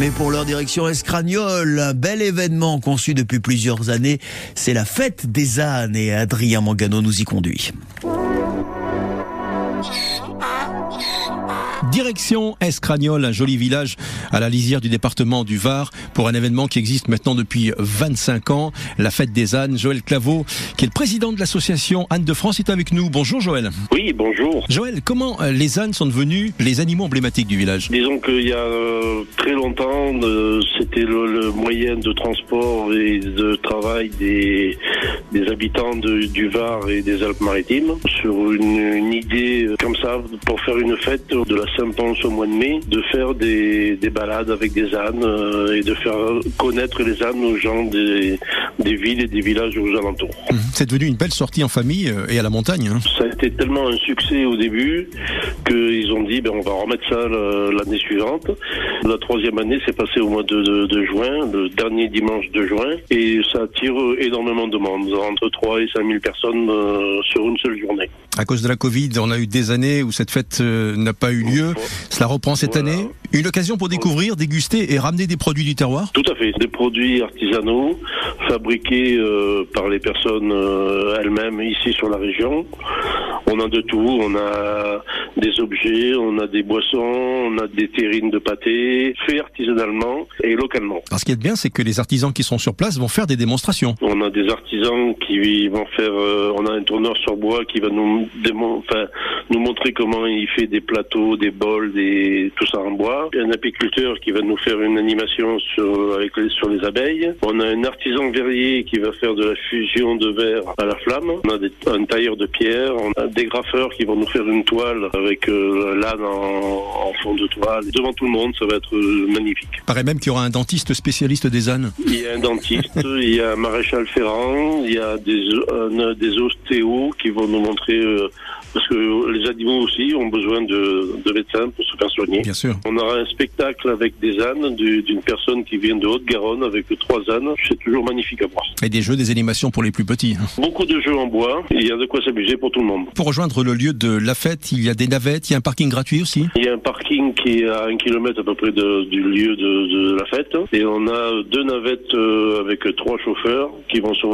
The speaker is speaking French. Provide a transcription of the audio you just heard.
Mais pour leur direction Escragnole, un bel événement conçu depuis plusieurs années, c'est la fête des ânes et Adrien Mangano nous y conduit. Direction Escragnol, un joli village à la lisière du département du Var, pour un événement qui existe maintenant depuis 25 ans, la fête des ânes. Joël Claveau, qui est le président de l'association Anne de France, est avec nous. Bonjour Joël. Oui, bonjour. Joël, comment euh, les ânes sont devenus les animaux emblématiques du village? Disons qu'il y a euh, très longtemps, euh, c'était le, le moyen de transport et de travail des, des habitants de- du Var et des Alpes-Maritimes sur une, une idée euh, comme ça pour faire une fête de la Saint-Ponce au mois de mai, de faire des, des balades avec des ânes euh, et de faire connaître les ânes aux gens des, des villes et des villages aux alentours. Mhm. C'est devenu une belle sortie en famille euh, et à la montagne. hein. Ça a été tellement un succès au début qu'ils ont dit ben, on va remettre ça l'année suivante. La troisième année s'est passée au mois de, de- de juin, le dernier dimanche de juin, et ça attire énormément de monde, entre 3 et 5 000 personnes euh, sur une seule journée. À cause de la Covid, on a eu des années où cette fête euh, n'a pas eu lieu. Cela reprend cette Voilà. année. Une occasion pour découvrir, déguster et ramener des produits du terroir Tout à fait. Des produits artisanaux fabriqués euh, par les personnes elles-mêmes ici sur la région. On a de tout. On a des objets, on a des boissons, on a des terrines de pâté, faits artisanalement et localement. Alors, ce qui est bien, c'est que les artisans qui sont sur place vont faire des démonstrations. On a des artisans qui vont faire. euh, on a un tourneur sur bois qui va nous démon- enfin, nous montrer comment il fait des plateaux, des bols, des tout ça en bois. Un apiculteur qui va nous faire une animation sur avec les, sur les abeilles. On a un artisan verrier qui va faire de la fusion de verre à la flamme. On a des- un tailleur de pierre. On a des graffeurs qui vont nous faire une toile avec euh, l'âne en, en fond de toile. Devant tout le monde, ça va être euh, magnifique. Paraît même qu'il y aura un dentiste spécialiste des ânes. Il y a un dentiste, il y a un maréchal ferrant, il y a des ostéos qui vont nous montrer, euh, parce que les animaux aussi ont besoin de, de médecins pour se faire soigner. Bien sûr. On aura un spectacle avec des ânes, du- d'une personne qui vient de Haute-Garonne avec trois ânes. C'est toujours magnifique à voir. Et des jeux, des animations pour les plus petits. Beaucoup de jeux en bois, il y a de quoi s'amuser pour tout le monde. Pour rejoindre le lieu de la fête, il y a des navettes, il y a un parking gratuit aussi. Il y a un parking qui est à un kilomètre à peu près de- du lieu de, de la fête. Et on a deux navettes euh, avec trois chauffeurs qui vont survoler